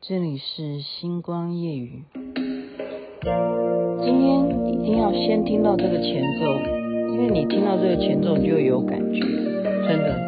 这里是星光夜语。今天一定要先听到这个前奏，因为你听到这个前奏，你就有感觉，真的。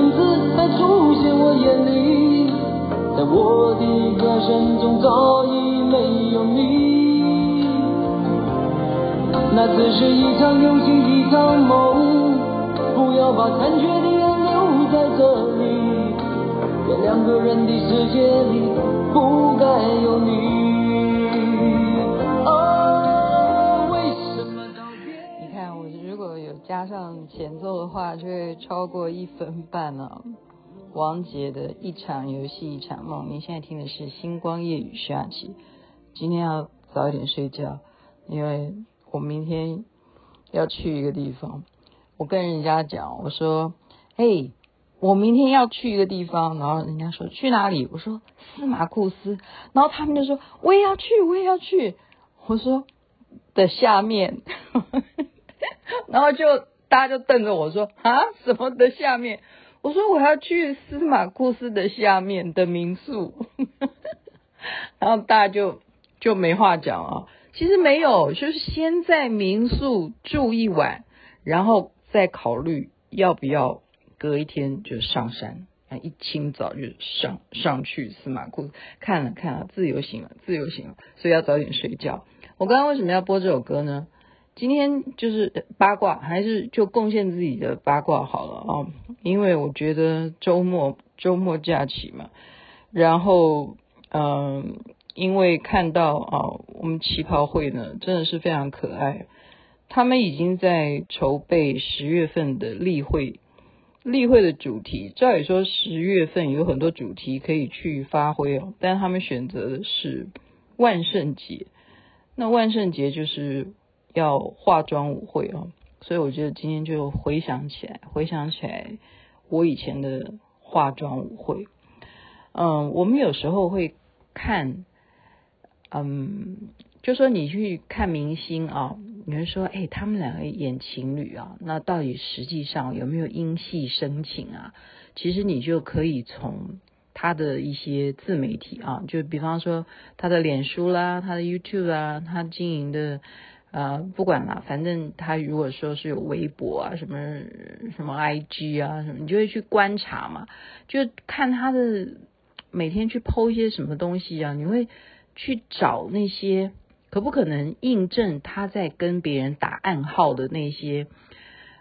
出现我眼里，在我的歌声中早已。没有你，那只是一场游戏，一场梦。不要把残缺的爱留在这里，在两个人的世界里不该有你。哦，为什么道别？你看，我如果有加上前奏的话，就会超过一分半了。王杰的一场游戏一场梦，你现在听的是《星光夜语》下集。今天要早一点睡觉，因为我明天要去一个地方。我跟人家讲，我说：“嘿，我明天要去一个地方。”然后人家说：“去哪里？”我说：“司马库斯。”然后他们就说：“我也要去，我也要去。”我说：“的下面。” 然后就大家就瞪着我说：“啊，什么的下面？”我说：“我要去司马库斯的下面的民宿。”然后大家就。就没话讲啊，其实没有，就是先在民宿住一晚，然后再考虑要不要隔一天就上山，一清早就上上去司马库，看了看了，自由行了，自由行了，所以要早点睡觉。我刚刚为什么要播这首歌呢？今天就是八卦，还是就贡献自己的八卦好了啊，因为我觉得周末周末假期嘛，然后嗯。因为看到啊，我们旗袍会呢，真的是非常可爱。他们已经在筹备十月份的例会，例会的主题，照理说十月份有很多主题可以去发挥哦，但他们选择的是万圣节。那万圣节就是要化妆舞会哦，所以我觉得今天就回想起来，回想起来我以前的化妆舞会。嗯，我们有时候会看。嗯，就说你去看明星啊，你会说，哎，他们两个演情侣啊，那到底实际上有没有因戏生情啊？其实你就可以从他的一些自媒体啊，就比方说他的脸书啦，他的 YouTube 啦，他经营的呃，不管啦，反正他如果说是有微博啊，什么什么 IG 啊，什么，你就会去观察嘛，就看他的每天去 PO 一些什么东西啊，你会。去找那些可不可能印证他在跟别人打暗号的那些，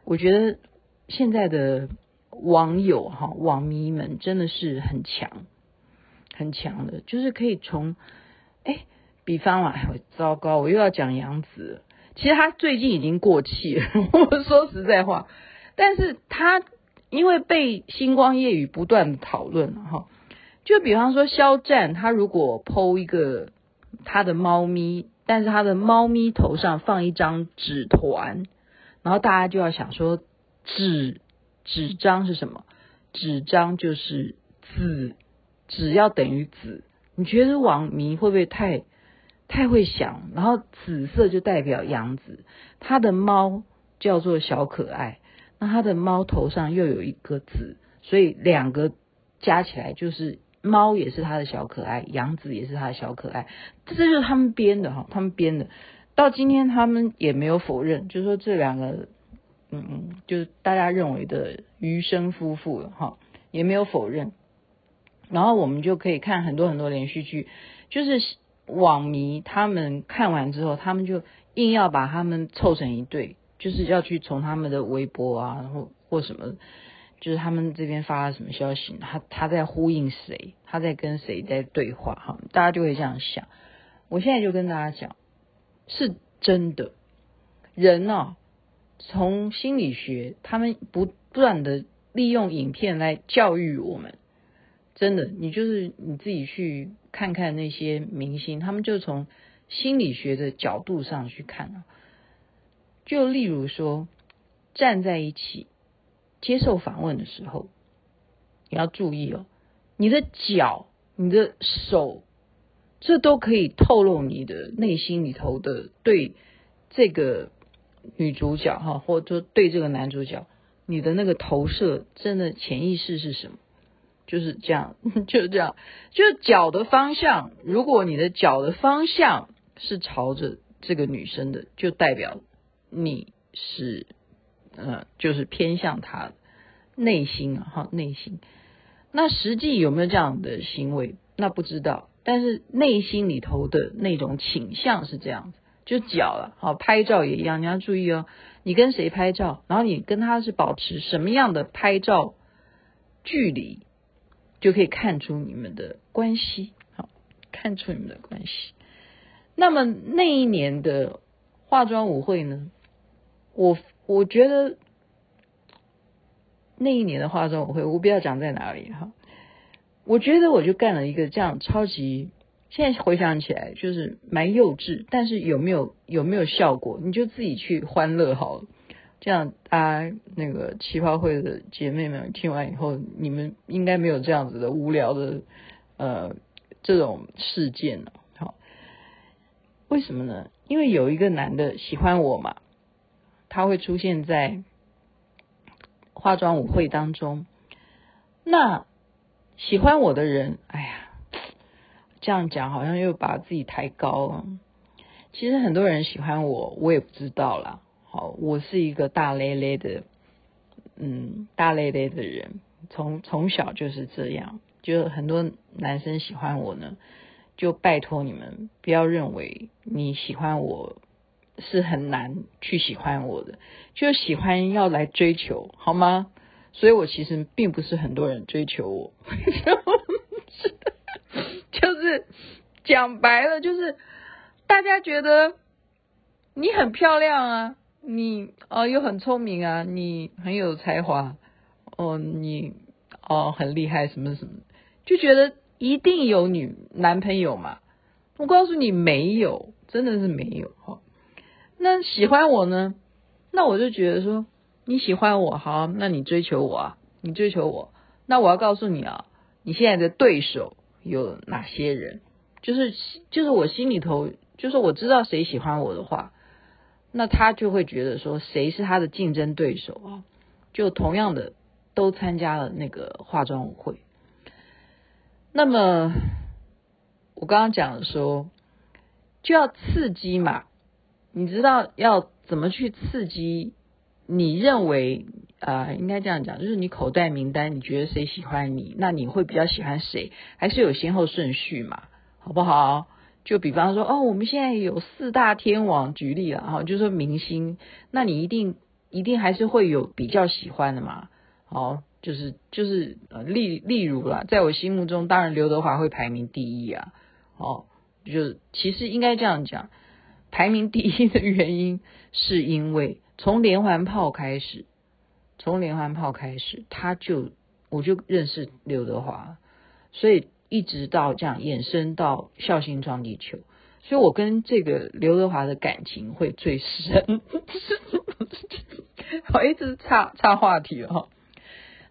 我觉得现在的网友哈网迷们真的是很强，很强的，就是可以从哎，比方啊，糟糕，我又要讲杨紫，其实他最近已经过气了，我说实在话，但是他因为被星光夜语不断的讨论哈。就比方说，肖战他如果 PO 一个他的猫咪，但是他的猫咪头上放一张纸团，然后大家就要想说，纸纸张是什么？纸张就是纸，纸要等于纸。你觉得网迷会不会太太会想？然后紫色就代表杨紫，他的猫叫做小可爱，那他的猫头上又有一个紫，所以两个加起来就是。猫也是他的小可爱，杨紫也是他的小可爱，这就是他们编的哈，他们编的。到今天他们也没有否认，就是说这两个，嗯嗯，就是大家认为的余生夫妇了哈，也没有否认。然后我们就可以看很多很多连续剧，就是网迷他们看完之后，他们就硬要把他们凑成一对，就是要去从他们的微博啊，然后或什么，就是他们这边发了什么消息，他他在呼应谁，他在跟谁在对话哈，大家就会这样想。我现在就跟大家讲，是真的，人啊，从心理学，他们不断的利用影片来教育我们。真的，你就是你自己去看看那些明星，他们就从心理学的角度上去看啊。就例如说，站在一起接受访问的时候，你要注意哦，你的脚、你的手，这都可以透露你的内心里头的对这个女主角哈，或者说对这个男主角，你的那个投射，真的潜意识是什么？就是这样，就是这样，就脚的方向。如果你的脚的方向是朝着这个女生的，就代表你是，呃，就是偏向她的内心啊，哈，内心。那实际有没有这样的行为？那不知道。但是内心里头的那种倾向是这样子，就脚了。好，拍照也一样，你要注意哦。你跟谁拍照，然后你跟他是保持什么样的拍照距离？就可以看出你们的关系，好，看出你们的关系。那么那一年的化妆舞会呢？我我觉得那一年的化妆舞会，我不要讲在哪里哈。我觉得我就干了一个这样超级，现在回想起来就是蛮幼稚，但是有没有有没有效果？你就自己去欢乐好了。这样，大家那个旗袍会的姐妹们听完以后，你们应该没有这样子的无聊的呃这种事件了。好，为什么呢？因为有一个男的喜欢我嘛，他会出现在化妆舞会当中。那喜欢我的人，哎呀，这样讲好像又把自己抬高了。其实很多人喜欢我，我也不知道啦。好，我是一个大咧咧的，嗯，大咧咧的人，从从小就是这样，就很多男生喜欢我呢，就拜托你们不要认为你喜欢我是很难去喜欢我的，就喜欢要来追求，好吗？所以我其实并不是很多人追求我，就是讲白了，就是大家觉得你很漂亮啊。你哦又很聪明啊，你很有才华哦，你哦很厉害，什么什么，就觉得一定有女男朋友嘛？我告诉你没有，真的是没有哈。那喜欢我呢？那我就觉得说你喜欢我好，那你追求我啊，你追求我，那我要告诉你啊，你现在的对手有哪些人？就是就是我心里头，就是我知道谁喜欢我的话。那他就会觉得说，谁是他的竞争对手啊？就同样的都参加了那个化妆舞会。那么我刚刚讲的说，就要刺激嘛？你知道要怎么去刺激？你认为啊、呃，应该这样讲，就是你口袋名单，你觉得谁喜欢你？那你会比较喜欢谁？还是有先后顺序嘛？好不好？就比方说，哦，我们现在有四大天王，举例了哈，就说明星，那你一定一定还是会有比较喜欢的嘛，好，就是就是呃，例例如啦，在我心目中，当然刘德华会排名第一啊，哦，就其实应该这样讲，排名第一的原因是因为从连环炮开始，从连环炮开始，他就我就认识刘德华，所以。一直到这样衍生到孝心撞地球，所以我跟这个刘德华的感情会最深。好，一直岔岔话题了哈，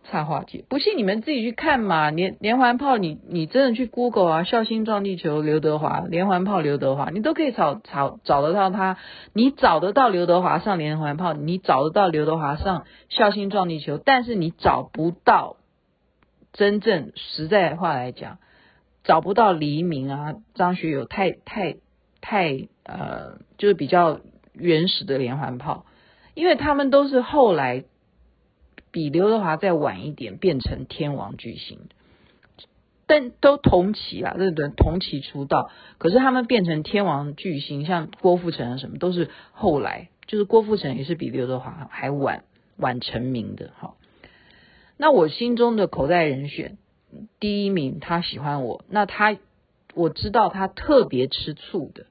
岔话题。不信你们自己去看嘛，连连环炮，你你真的去 Google 啊，孝心撞地球刘德华，连环炮刘德华，你都可以找找找得到他。你找得到刘德华上连环炮，你找得到刘德华上孝心撞地球，但是你找不到真正实在话来讲。找不到黎明啊，张学友太太太呃，就是比较原始的连环炮，因为他们都是后来比刘德华再晚一点变成天王巨星，但都同期啊，对不对？同期出道，可是他们变成天王巨星，像郭富城啊什么都是后来，就是郭富城也是比刘德华还晚晚成名的。好，那我心中的口袋人选第一名，他喜欢我，那他我知道他特别吃醋的，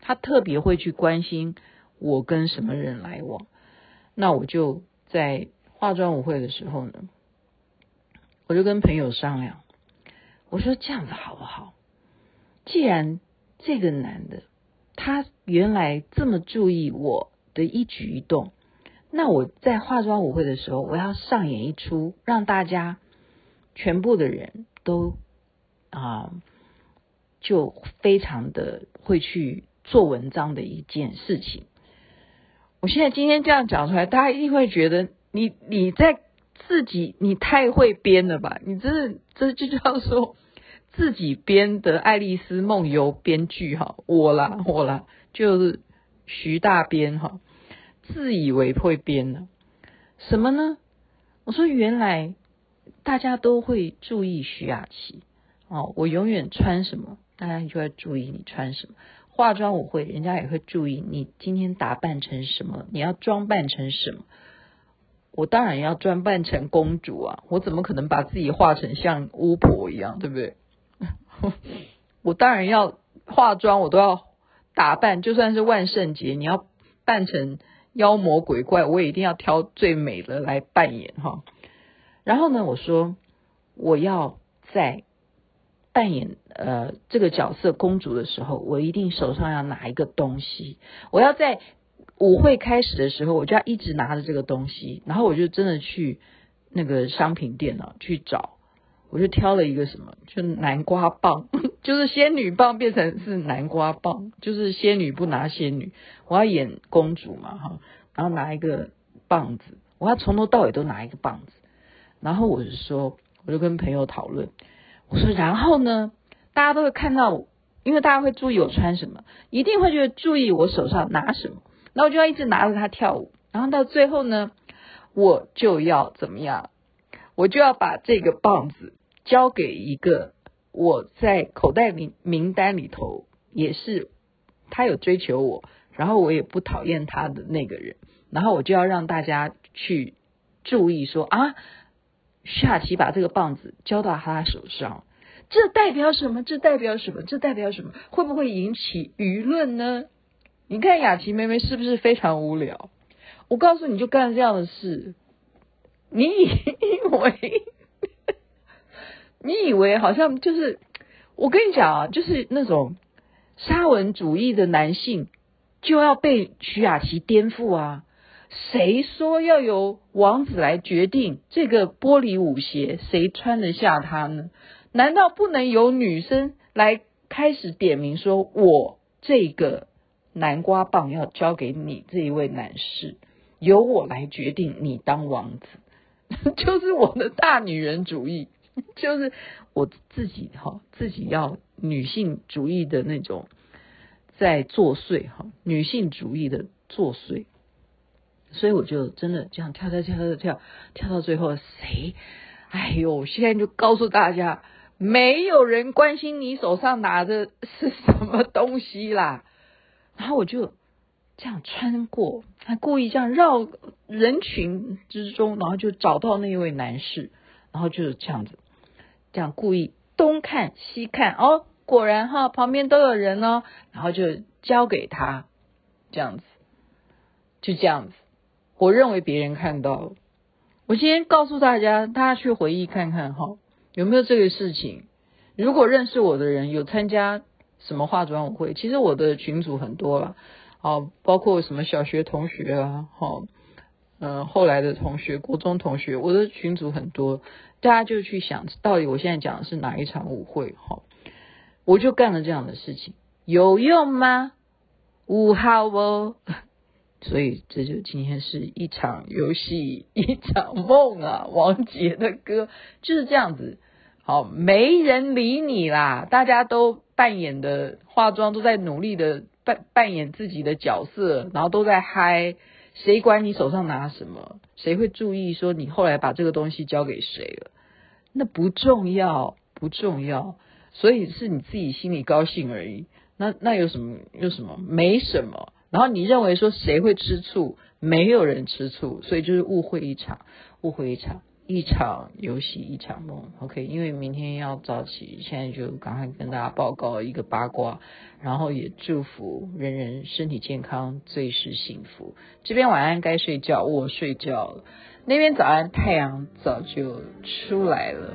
他特别会去关心我跟什么人来往。那我就在化妆舞会的时候呢，我就跟朋友商量，我说这样子好不好？既然这个男的他原来这么注意我的一举一动，那我在化妆舞会的时候，我要上演一出让大家全部的人都啊、就非常的会去做文章的一件事情。我现在今天这样讲出来，大家一定会觉得你你在自己你太会编了吧？你真的这就叫做自己编的《爱丽丝梦游》编剧哈，我啦我啦，就是徐大编哈，自以为会编呢？什么呢？我说原来大家都会注意徐雅琪哦，我永远穿什么，大家就会注意你穿什么。化妆舞会，人家也会注意你今天打扮成什么，你要装扮成什么。我当然要装扮成公主啊，我怎么可能把自己化成像巫婆一样，对不对？我当然要化妆，我都要打扮，就算是万圣节，你要扮成妖魔鬼怪，我也一定要挑最美的来扮演哈。然后呢，我说我要在。扮演呃这个角色公主的时候，我一定手上要拿一个东西。我要在舞会开始的时候，我就要一直拿着这个东西。然后我就真的去那个商品店啊去找，我就挑了一个什么，就南瓜棒，就是仙女棒变成是南瓜棒，就是仙女不拿仙女，我要演公主嘛哈，然后拿一个棒子，我要从头到尾都拿一个棒子。然后我就说，我就跟朋友讨论。我说，然后呢，大家都会看到，因为大家会注意我穿什么，一定会去注意我手上拿什么。那我就要一直拿着它跳舞，然后到最后呢，我就要怎么样？我就要把这个棒子交给一个我在口袋名名单里头，也是他有追求我，然后我也不讨厌他的那个人，然后我就要让大家去注意说啊。徐雅琪把这个棒子交到他手上，这代表什么？这代表什么？这代表什么？会不会引起舆论呢？你看雅琪妹妹是不是非常无聊？我告诉你就干这样的事，你以为 你以为好像就是我跟你讲啊，就是那种沙文主义的男性就要被徐雅琪颠覆啊！谁说要由王子来决定这个玻璃舞鞋谁穿得下它呢？难道不能由女生来开始点名说，我这个南瓜棒要交给你这一位男士，由我来决定你当王子，就是我的大女人主义，就是我自己哈，自己要女性主义的那种在作祟哈，女性主义的作祟。所以我就真的这样跳跳跳跳跳跳到最后，谁？哎呦！现在就告诉大家，没有人关心你手上拿的是什么东西啦。然后我就这样穿过，还故意这样绕人群之中，然后就找到那一位男士，然后就是这样子，这样故意东看西看，哦，果然哈，旁边都有人哦，然后就交给他，这样子，就这样子。我认为别人看到了，我先告诉大家，大家去回忆看看哈，有没有这个事情？如果认识我的人有参加什么化妆舞会，其实我的群组很多了，啊，包括什么小学同学啊，哈，嗯，后来的同学，国中同学，我的群组很多，大家就去想到底我现在讲的是哪一场舞会哈？我就干了这样的事情，有用吗？五号哦。所以这就今天是一场游戏 一场梦啊，王杰的歌就是这样子。好，没人理你啦，大家都扮演的化妆，都在努力的扮扮演自己的角色，然后都在嗨。谁管你手上拿什么？谁会注意说你后来把这个东西交给谁了？那不重要，不重要。所以是你自己心里高兴而已。那那有什么？有什么？没什么。然后你认为说谁会吃醋？没有人吃醋，所以就是误会一场，误会一场。一场游戏一场梦，OK，因为明天要早起，现在就赶快跟大家报告一个八卦，然后也祝福人人身体健康，最是幸福。这边晚安该睡觉，我睡觉了。那边早安，太阳早就出来了。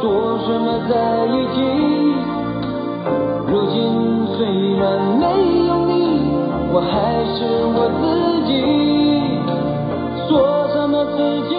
说什么在一起？如今虽然没有你，我还是我自己，说什么自己。